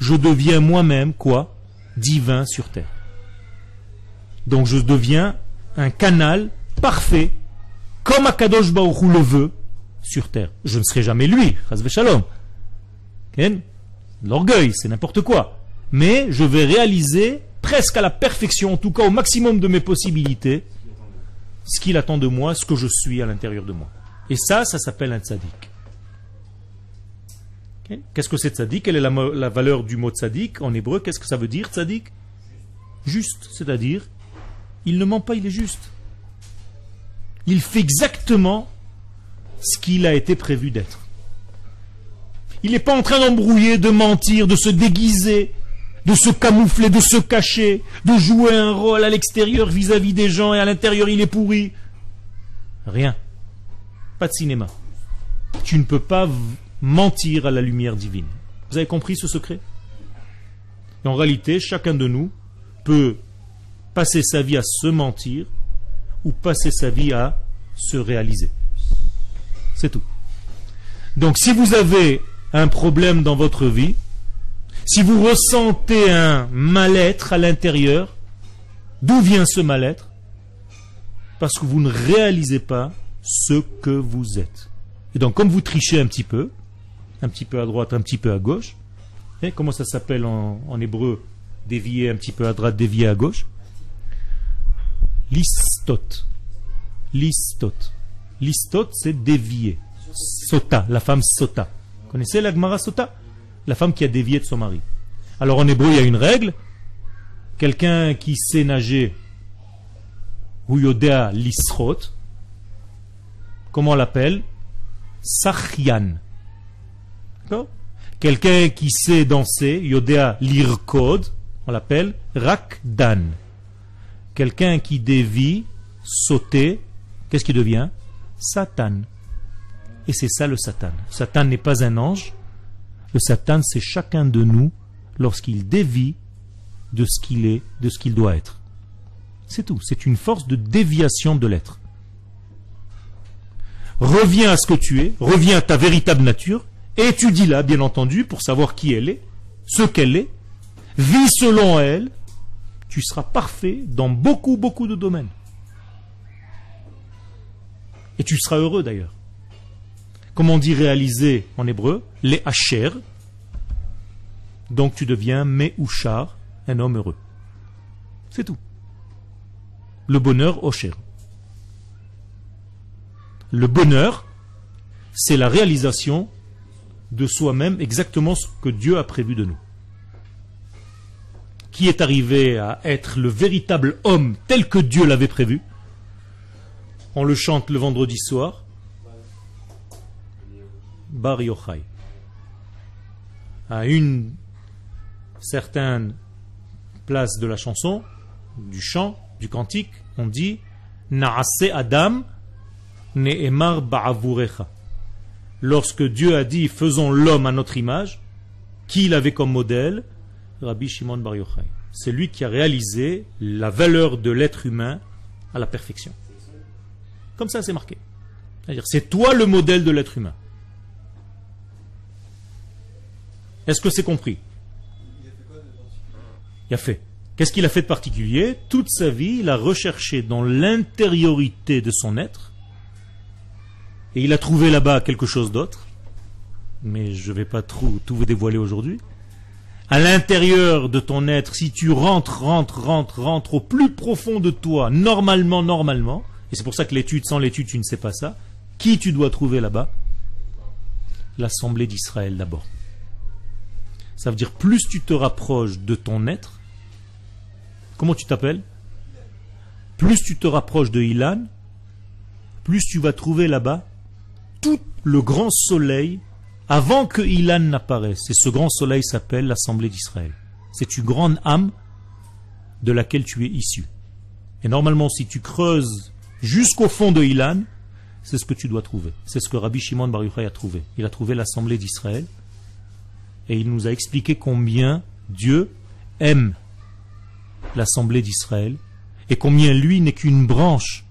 je deviens moi-même quoi Divin sur terre. Donc je deviens un canal parfait, comme Akadosh Baruch le veut, sur terre. Je ne serai jamais lui, Chazve Shalom. L'orgueil, c'est n'importe quoi. Mais je vais réaliser presque à la perfection, en tout cas au maximum de mes possibilités, ce qu'il attend de moi, ce que je suis à l'intérieur de moi. Et ça, ça s'appelle un tzaddik. Qu'est-ce que c'est tzaddik Quelle est la, valeur du mot tzaddik en hébreu? Qu'est-ce que ça veut dire tzaddik Juste, c'est-à-dire, il ne ment pas, il est juste. Il fait exactement ce qu'il a été prévu d'être. Il n'est pas en train d'embrouiller, de mentir, de se déguiser, de se camoufler, de se cacher, de jouer un rôle à l'extérieur vis-à-vis des gens et à l'intérieur il est pourri. Rien. Pas de cinéma. Tu ne peux pas mentir à la lumière divine. Vous avez compris ce secret? Et En réalité, chacun de nous peut passer sa vie à se mentir ou passer sa vie à se réaliser. C'est tout. Donc si vous avez un problème dans votre vie, si vous ressentez un mal-être à l'intérieur, d'où vient ce mal-être? Parce que vous ne réalisez pas ce que vous êtes. Et donc comme vous trichez un petit peu, un petit peu à droite, un petit peu à gauche, comment ça s'appelle en, en hébreu Dévier un petit peu à droite, dévier à gauche? Listot. Listot. Listot, c'est dévier. Sota, la femme Sota. Vous connaissez la Gemara Sota? La femme qui a dévié de son mari. Alors en hébreu, il y a une règle. Quelqu'un qui sait nager, ou yodea lisrot, comment on l'appelle? Sachian. Quelqu'un qui sait danser, yodea lirkod, on l'appelle rakdan. Quelqu'un qui dévie, sauter, qu'est-ce qu'il devient? Satan. Et c'est ça le Satan. Satan n'est pas un ange. Le Satan, c'est chacun de nous lorsqu'il dévie de ce qu'il est, de ce qu'il doit être. C'est tout. C'est une force de déviation de l'être. Reviens à ce que tu es, reviens à ta véritable nature, étudie-la, bien entendu, pour savoir qui elle est, ce qu'elle est, vis selon elle, tu seras parfait dans beaucoup, beaucoup de domaines. Et tu seras heureux d'ailleurs. Comme on dit réaliser en hébreu, les hacher. Donc tu deviens me'ouchar, un homme heureux. C'est tout. Le bonheur Osher. Le bonheur, c'est la réalisation de soi-même exactement ce que Dieu a prévu de nous. Qui est arrivé à être le véritable homme tel que Dieu l'avait prévu? On le chante le vendredi soir. Bar Yochai. À une certaine place de la chanson, du chant, du cantique, on dit Naase Adam Ne'emar Ba'avurecha. Lorsque Dieu a dit faisons l'homme à notre image, qui il avait comme modèle? Rabbi Shimon Bar Yochai. C'est lui qui a réalisé la valeur de l'être humain à la perfection. Comme ça, c'est marqué. C'est-à-dire, c'est toi le modèle de l'être humain. Est-ce que c'est compris? Il a fait. Qu'est-ce qu'il a fait de particulier? Toute sa vie, il a recherché dans l'intériorité de son être, et il a trouvé là-bas quelque chose d'autre, mais je ne vais pas tout vous dévoiler aujourd'hui. À l'intérieur de ton être, si tu rentres, rentres, rentres, rentres au plus profond de toi, normalement, normalement, et c'est pour ça que l'étude, sans l'étude, tu ne sais pas ça, qui tu dois trouver là-bas? L'Assemblée d'Israël d'abord. Ça veut dire plus tu te rapproches de ton être, comment tu t'appelles? Plus tu te rapproches de Ilan, plus tu vas trouver là-bas tout le grand soleil avant que Ilan n'apparaisse. Et ce grand soleil s'appelle l'Assemblée d'Israël. C'est une grande âme de laquelle tu es issu. Et normalement, si tu creuses jusqu'au fond de Ilan, c'est ce que tu dois trouver. C'est ce que Rabbi Shimon Bar Yochai a trouvé. Il a trouvé l'Assemblée d'Israël et il nous a expliqué combien Dieu aime l'Assemblée d'Israël et combien lui n'est qu'une branche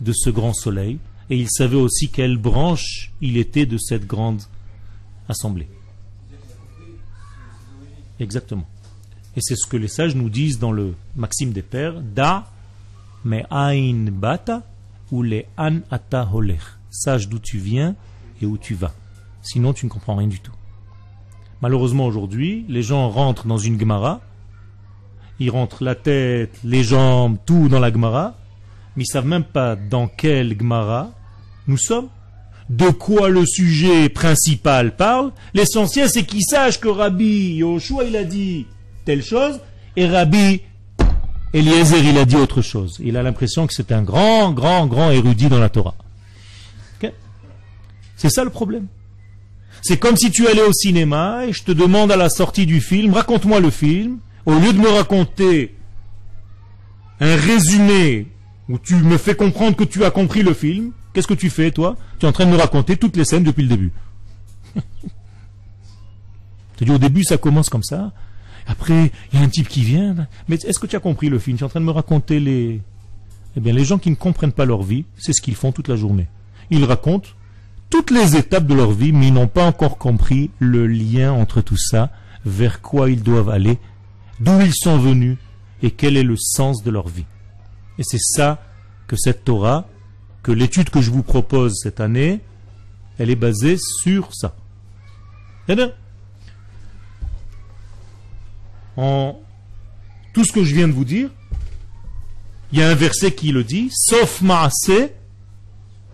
de ce grand soleil et il savait aussi quelle branche il était de cette grande assemblée. Exactement. Et c'est ce que les sages nous disent dans le Maxime des Pères Da me ain bata ou le an ata. Sache d'où tu viens et où tu vas. Sinon, tu ne comprends rien du tout. Malheureusement, aujourd'hui, les gens rentrent dans une Gemara, ils rentrent la tête, les jambes, tout dans la Gemara, mais ils savent même pas dans quelle Gemara nous sommes, de quoi le sujet principal parle. L'essentiel, c'est qu'ils sachent que Rabbi Yoshua, il a dit telle chose, et Rabbi Eliezer, il a dit autre chose. Il a l'impression que c'est un grand, grand, grand érudit dans la Torah. C'est ça le problème. C'est comme si tu allais au cinéma et je te demande à la sortie du film, raconte-moi le film, au lieu de me raconter un résumé où tu me fais comprendre que tu as compris le film, qu'est-ce que tu fais toi? Tu es en train de me raconter toutes les scènes depuis le début. *laughs* dis au début ça commence comme ça, après il y a un type qui vient, mais est-ce que tu as compris le film? Tu es en train de me raconter les... Eh bien les gens qui ne comprennent pas leur vie, c'est ce qu'ils font toute la journée. Ils racontent toutes les étapes de leur vie, mais ils n'ont pas encore compris le lien entre tout ça, vers quoi ils doivent aller, d'où ils sont venus et quel est le sens de leur vie. Et c'est ça que cette Torah, que l'étude que je vous propose cette année, elle est basée sur ça. Eh bien, en tout ce que je viens de vous dire, il y a un verset qui le dit, sauf maase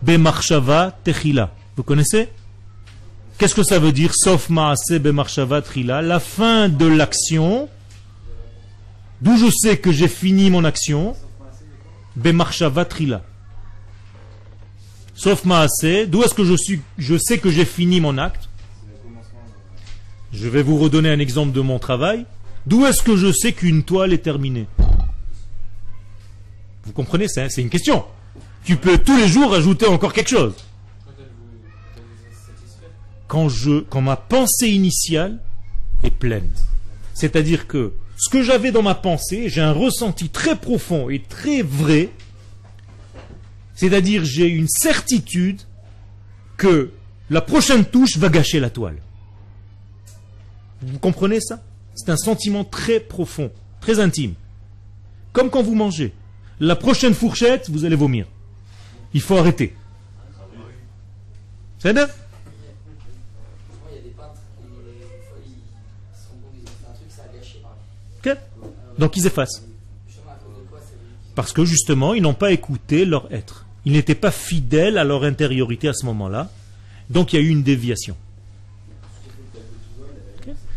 bemarshava techila. Vous connaissez? Qu'est-ce que ça veut dire Sauf maase bemarshava trila, la fin de l'action, d'où je sais que j'ai fini mon action, bemarshava trila. Sauf maase, d'où est-ce que je suis je sais que j'ai fini mon acte? Je vais vous redonner un exemple de mon travail. D'où est-ce que je sais qu'une toile est terminée? Vous comprenez? C'est c'est une question. Tu peux tous les jours ajouter encore quelque chose quand, je, quand ma pensée initiale est pleine. C'est-à-dire que ce que j'avais dans ma pensée, j'ai un ressenti très profond et très vrai, c'est-à-dire j'ai une certitude que la prochaine touche va gâcher la toile. Vous comprenez ça? C'est un sentiment très profond, très intime. Comme quand vous mangez. La prochaine fourchette, vous allez vomir. Il faut arrêter. C'est bien? Donc ils effacent. Parce que justement, ils n'ont pas écouté leur être. Ils n'étaient pas fidèles à leur intériorité à ce moment-là. Donc il y a eu une déviation.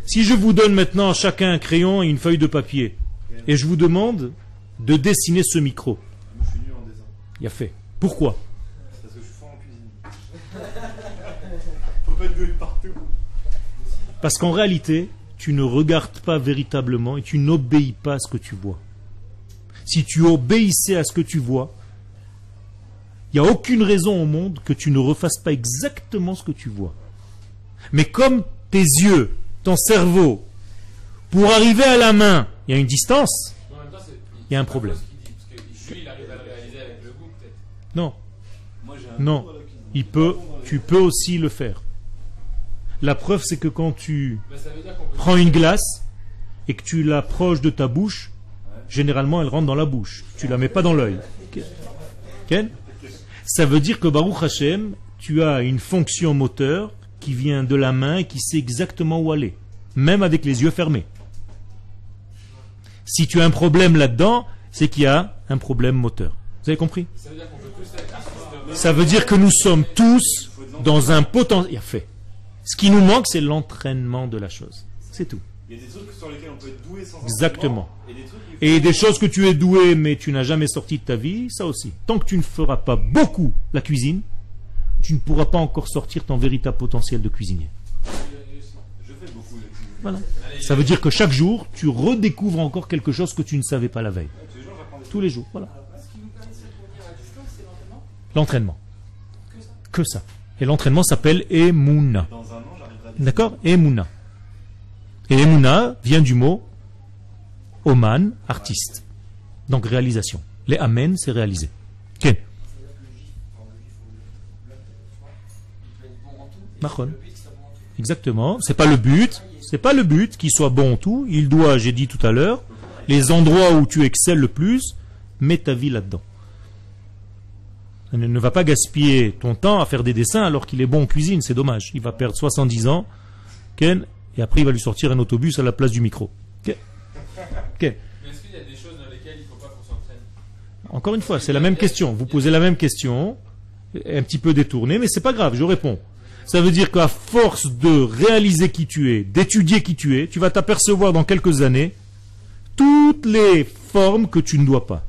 Si je vous donne maintenant à chacun un crayon et une feuille de papier, et je vous demande de dessiner ce micro, Je suis nul en dessin. il y a fait. Pourquoi? Parce que je suis fort en cuisine. Faut pas être doué partout. Parce qu'en réalité, tu ne regardes pas véritablement et tu n'obéis pas à ce que tu vois. Si tu obéissais à ce que tu vois, il n'y a aucune raison au monde que tu ne refasses pas exactement ce que tu vois. Mais comme tes yeux, ton cerveau, pour arriver à la main, il y a une distance, Il y a un problème. non, non, il peut, tu peux aussi le faire. La preuve, c'est que quand tu prends une glace et que tu l'approches de ta bouche, généralement elle rentre dans la bouche. Tu la mets pas dans l'œil. Ken? Ça veut dire que Baruch Hashem, tu as une fonction moteur qui vient de la main et qui sait exactement où aller, même avec les yeux fermés. Si tu as un problème là-dedans, c'est qu'il y a un problème moteur. Vous avez compris? Ça veut dire que nous sommes tous dans un potentiel. fait. Ce qui nous manque, c'est l'entraînement de la chose. C'est tout. Il y a des trucs sur lesquels on peut être doué sans Exactement. Et des trucs Et des choses que tu es doué mais tu n'as jamais sorti de ta vie, ça aussi. Tant que tu ne feras pas beaucoup la cuisine, tu ne pourras pas encore sortir ton véritable potentiel de cuisinier. Je fais beaucoup de cuisine. Voilà. Ça veut dire que chaque jour, tu redécouvres encore quelque chose que tu ne savais pas la veille. Tous les jours j'apprends des Tous les jours, voilà. L'entraînement. Que ça. Et l'entraînement s'appelle Emouna. D'accord? Emouna. Et Emouna vient du mot Oman, artiste. Donc réalisation. Les Amen, c'est réalisé. Ok. Mahon. Exactement. C'est pas le but. C'est pas le but qu'il soit bon en tout. Il doit, j'ai dit tout à l'heure, les endroits où tu excelles le plus, mets ta vie là-dedans. Ne va pas gaspiller ton temps à faire des dessins alors qu'il est bon en cuisine, c'est dommage. Il va perdre 70 ans, Ken, et après il va lui sortir un autobus à la place du micro. Mais est-ce qu'il y a des choses dans lesquelles il ne faut pas qu'on s'entraîne? Encore une fois, c'est la même question. Vous posez la même question, un petit peu détournée, mais c'est pas grave, je réponds. Ça veut dire qu'à force de réaliser qui tu es, d'étudier qui tu es, tu vas t'apercevoir dans quelques années toutes les formes que tu ne dois pas.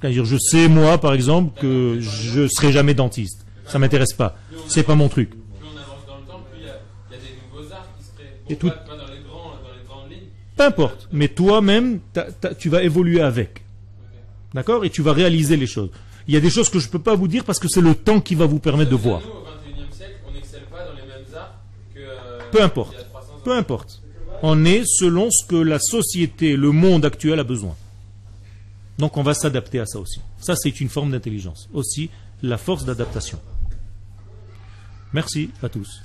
C'est-à-dire, je sais moi, par exemple, que je serai jamais dentiste. Ça m'intéresse pas. C'est pas mon truc. Plus on avance dans le temps, plus il y a, il y a des nouveaux arts qui seraient. Et Bon, tout- pas, pas dans, les grands, dans les grandes lignes. Peu importe. Mais toi-même, tu vas évoluer avec. D'accord? Et tu vas réaliser les choses. Il y a des choses que je ne peux pas vous dire parce que c'est le temps qui va vous permettre de voir. Nous, au XXIe siècle, on n'excelle pas dans les mêmes arts que. euh, Peu importe. il y a 300 ans. Peu importe. On est selon ce que la société, le monde actuel a besoin. Donc on va s'adapter à ça aussi. Ça, c'est une forme d'intelligence. Aussi, la force d'adaptation. Merci à tous.